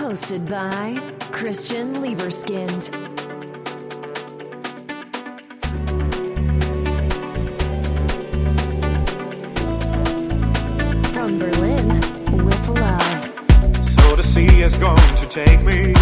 hosted by Christian Lieberskind. From Berlin with love. So the sea is going to take me.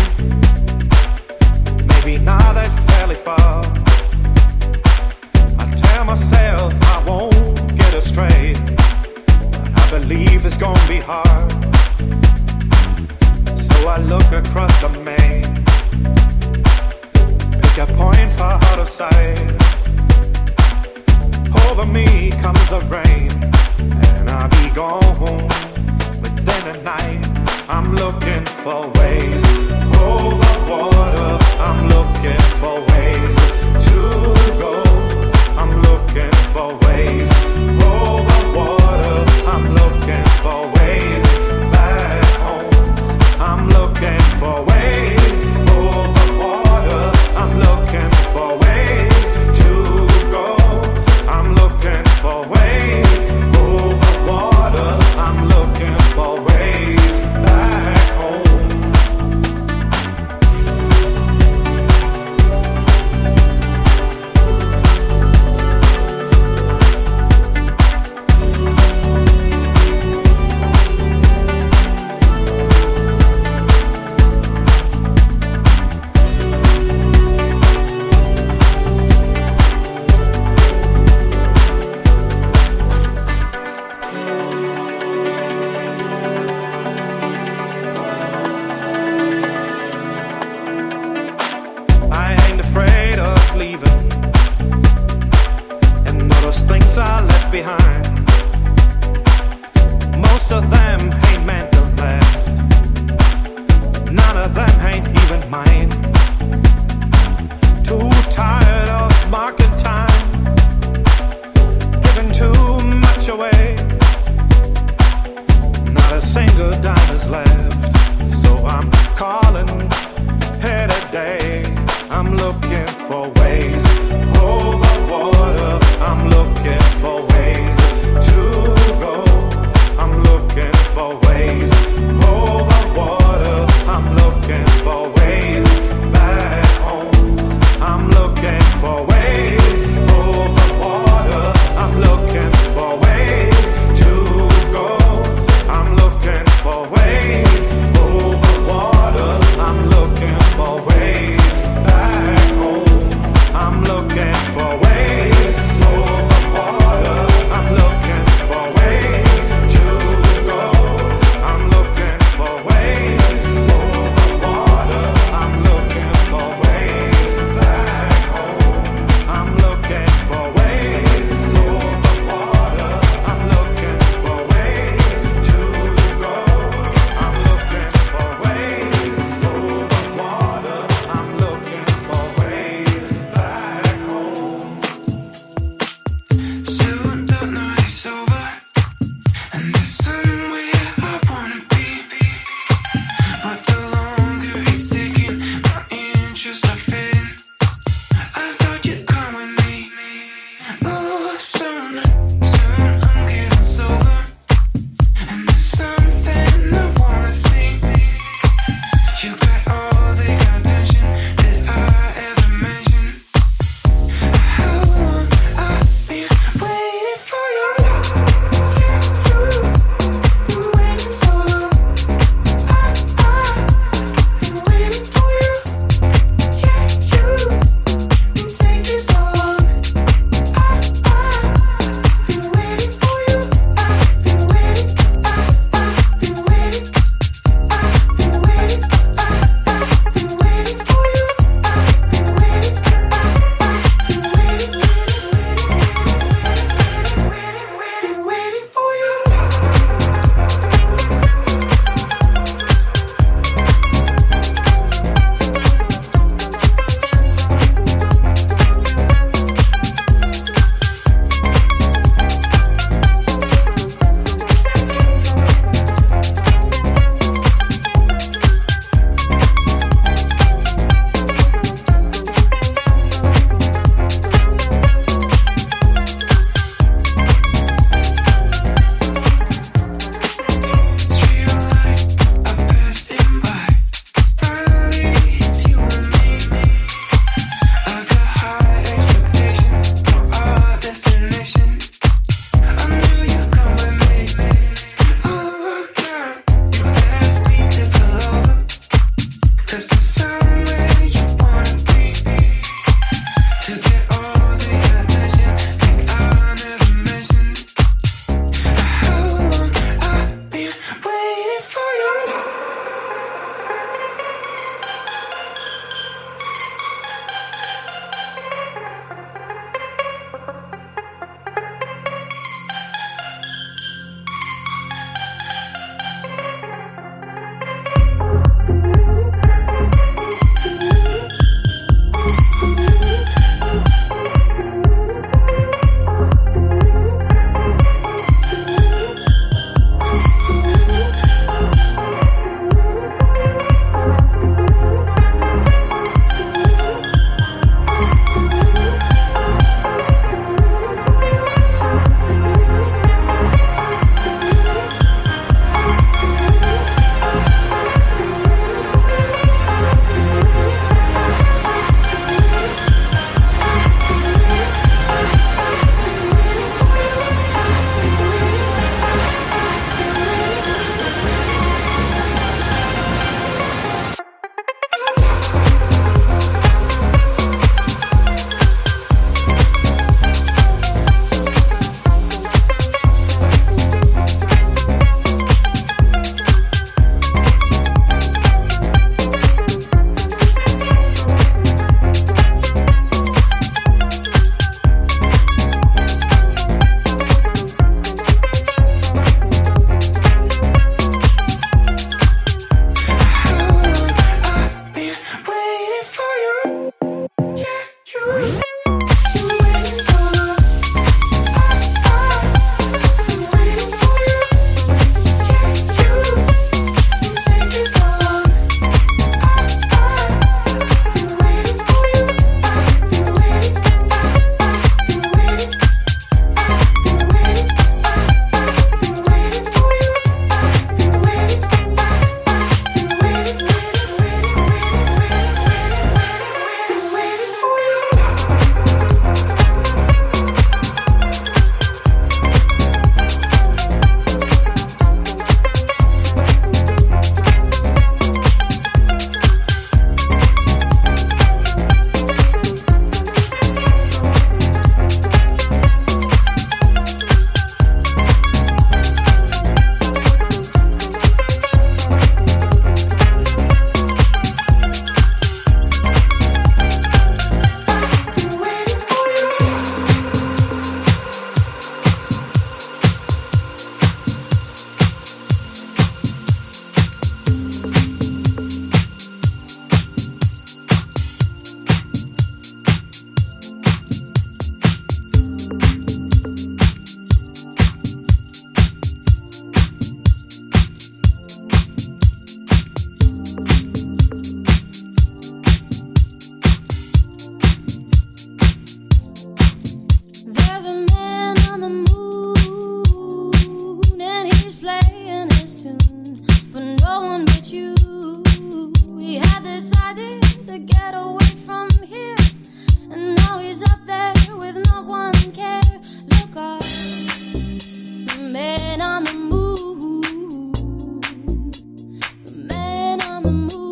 the moon.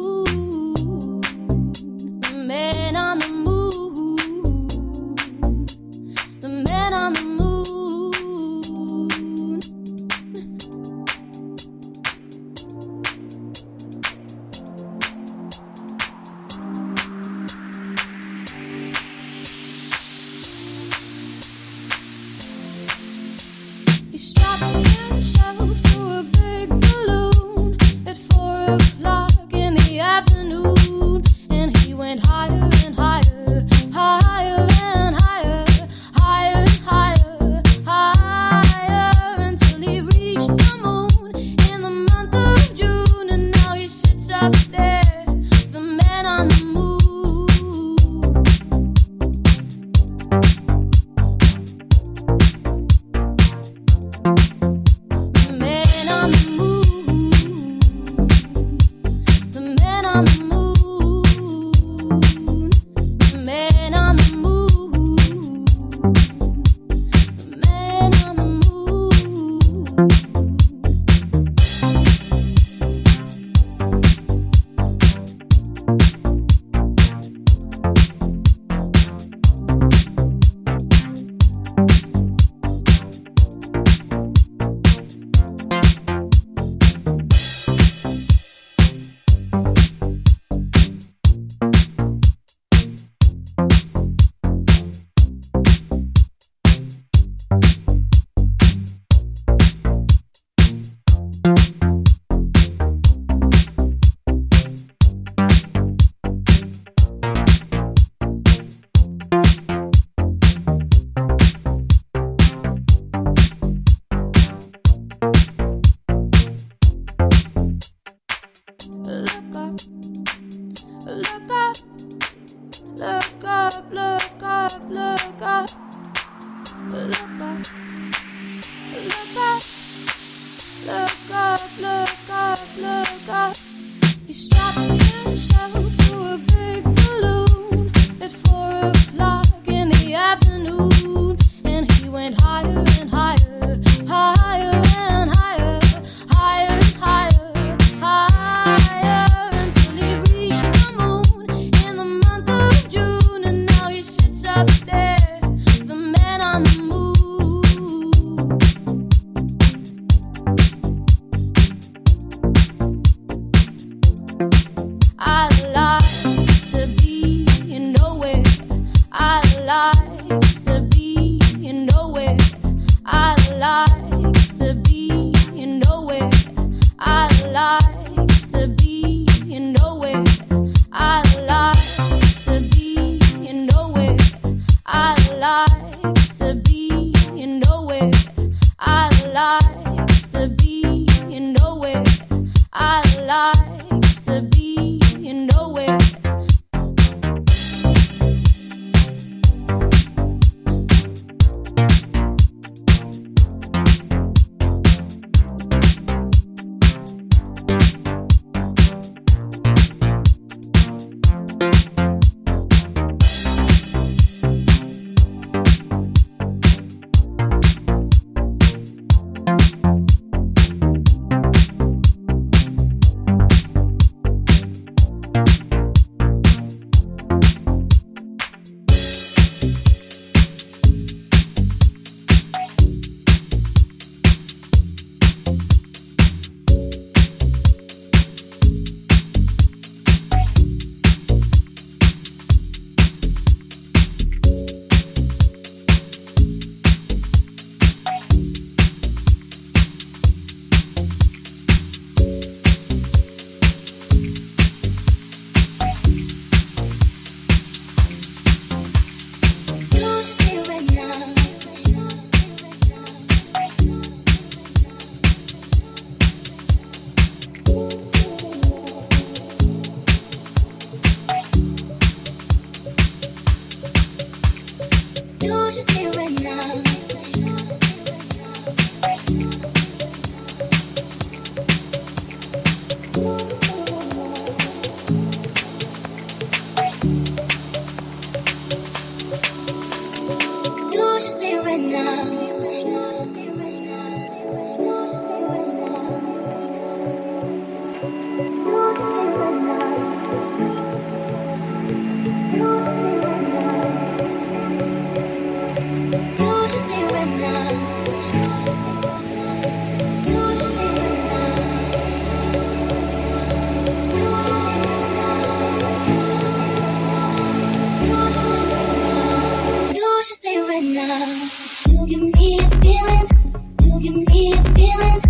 me a feeling.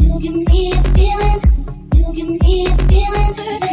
You give me a feeling. You give me a feeling. Perfect.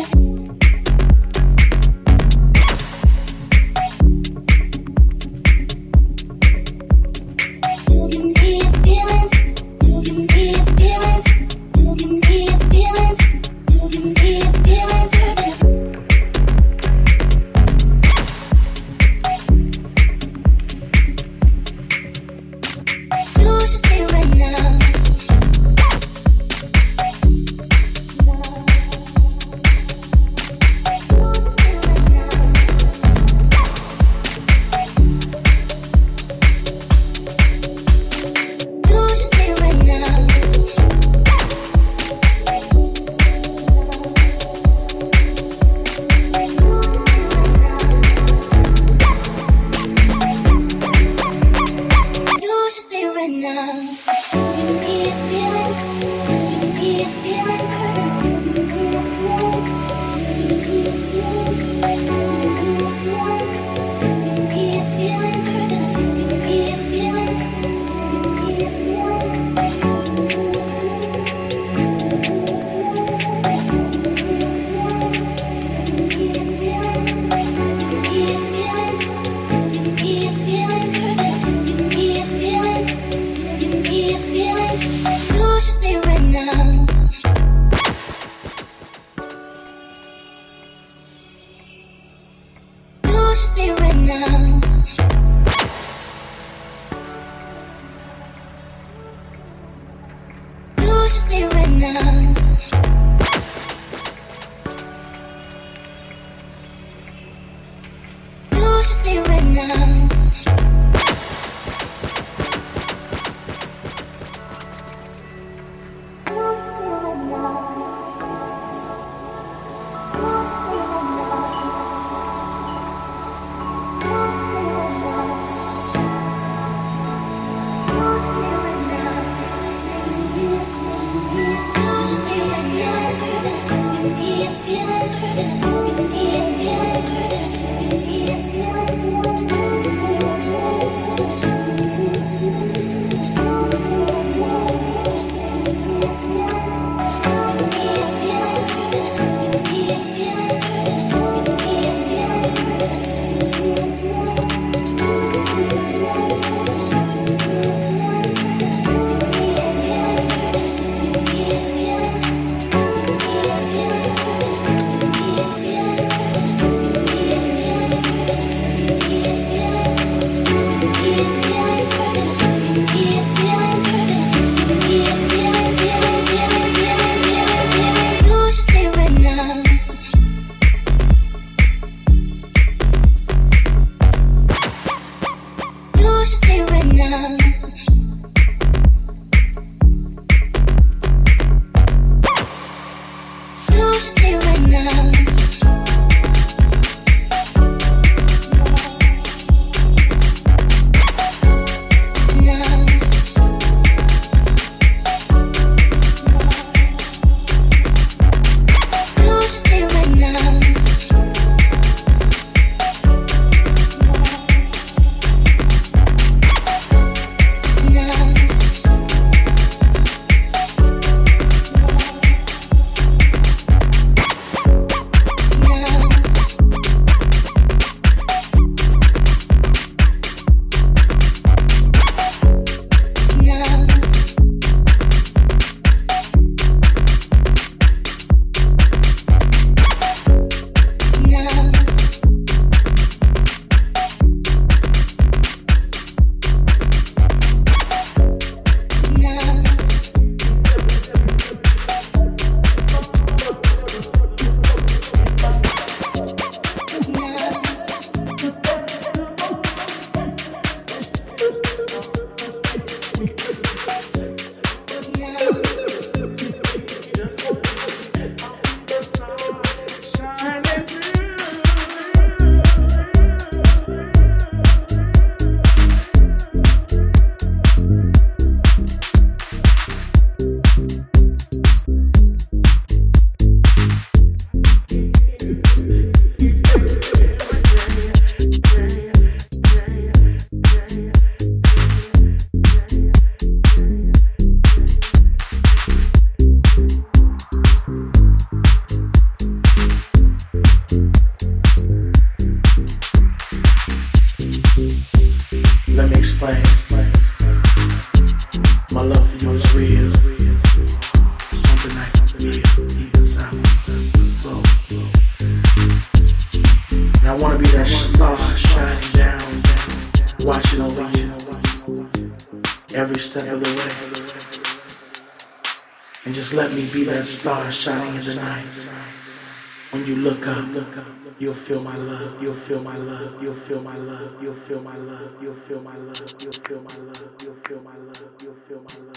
Star shining in the night. When you look up, you'll feel my love, you'll feel my love, you'll feel my love, you'll feel my love, you'll feel my love, you'll feel my love, you'll feel my love, you'll feel my love, you'll feel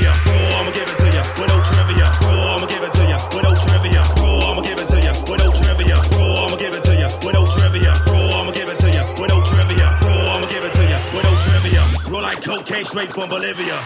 bro, I'ma give it to ya. With no trivia, bro, I'ma give it to ya. With no trivia, bro, I'ma give it to ya. With no trivia, bro, I'ma give it to ya. With no trivia, bro, I'ma give it to ya. With no trivia, bro, I'ma give it to ya. With no trivia, bro, like cocaine straight from Bolivia.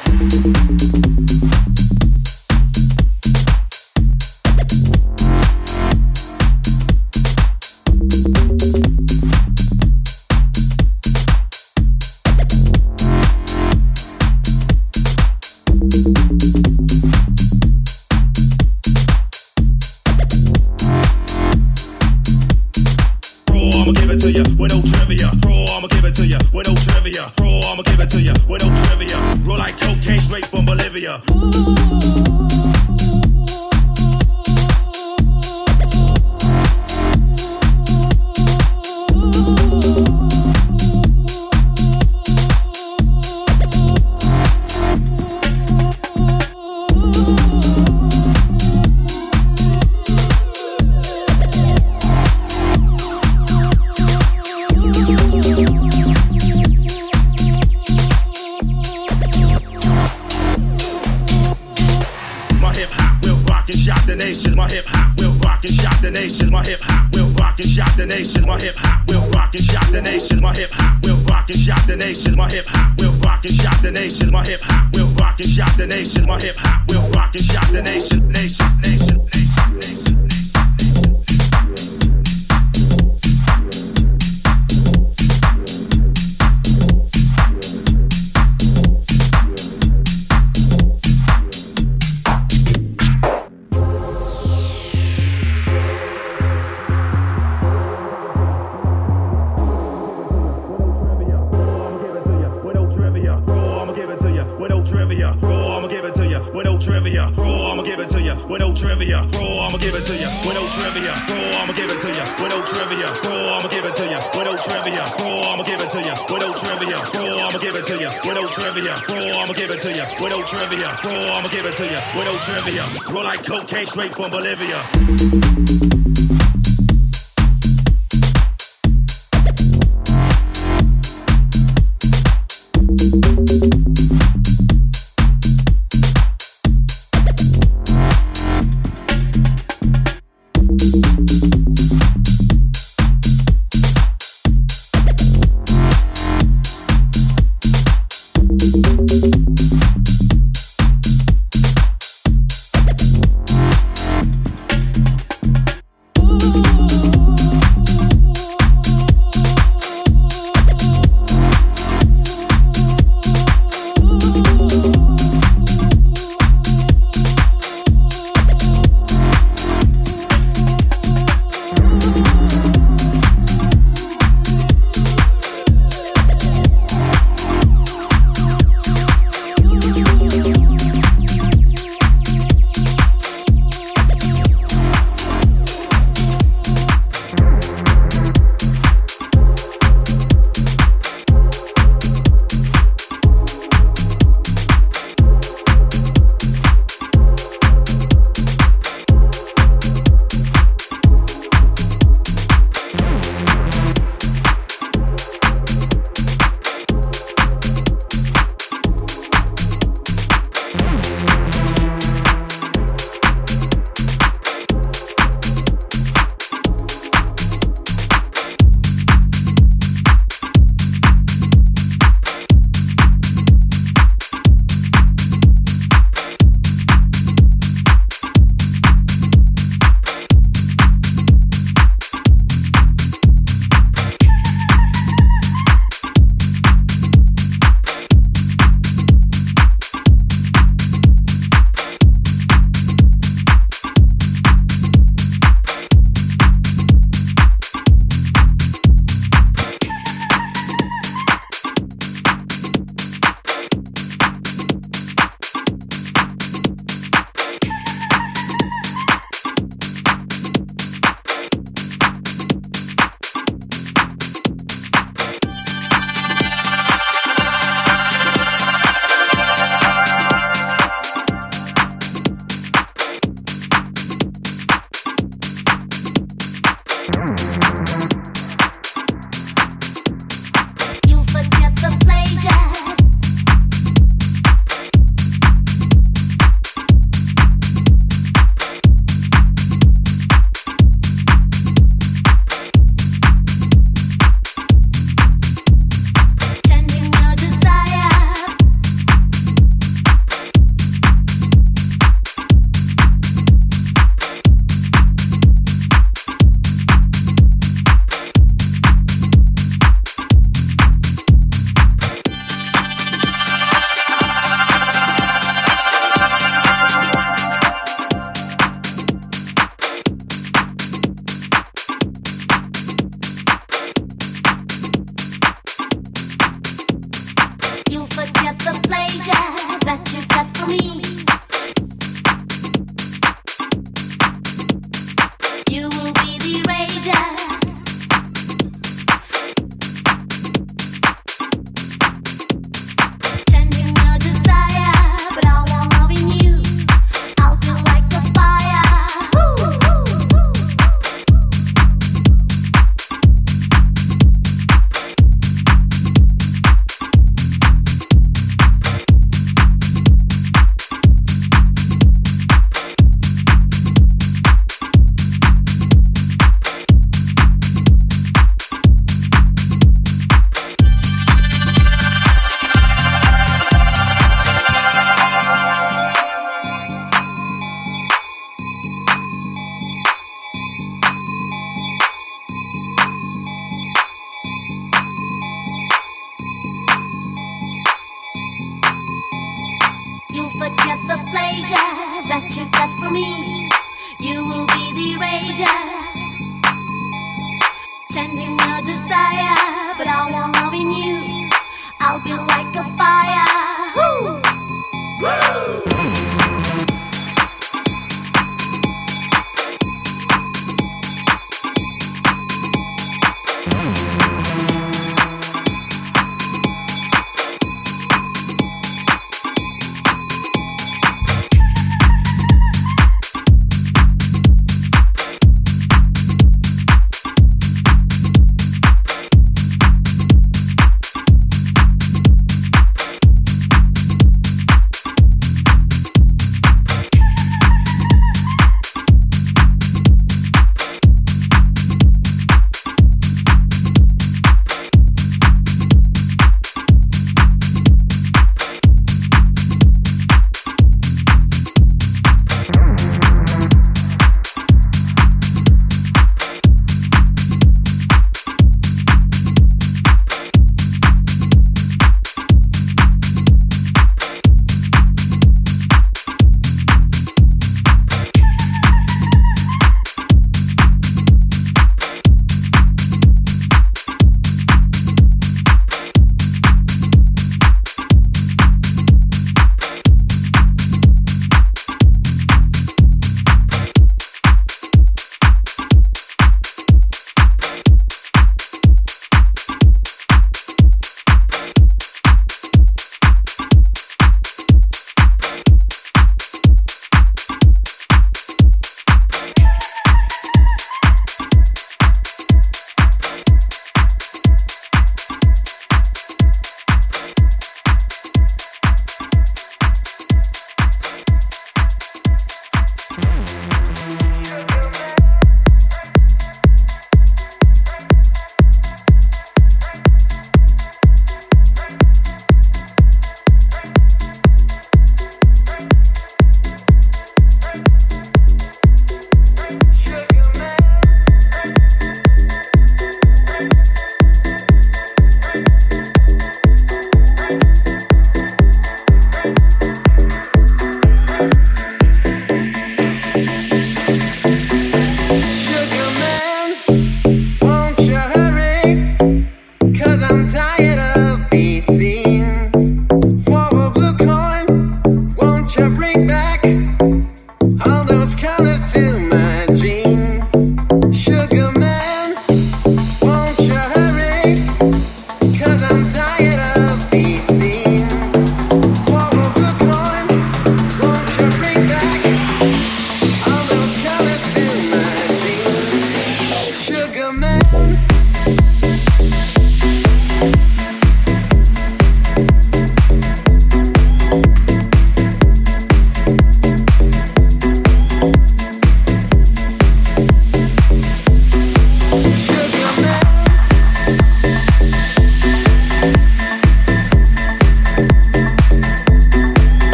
Straight from Bolivia.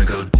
wanna go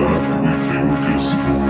back, we feel disco.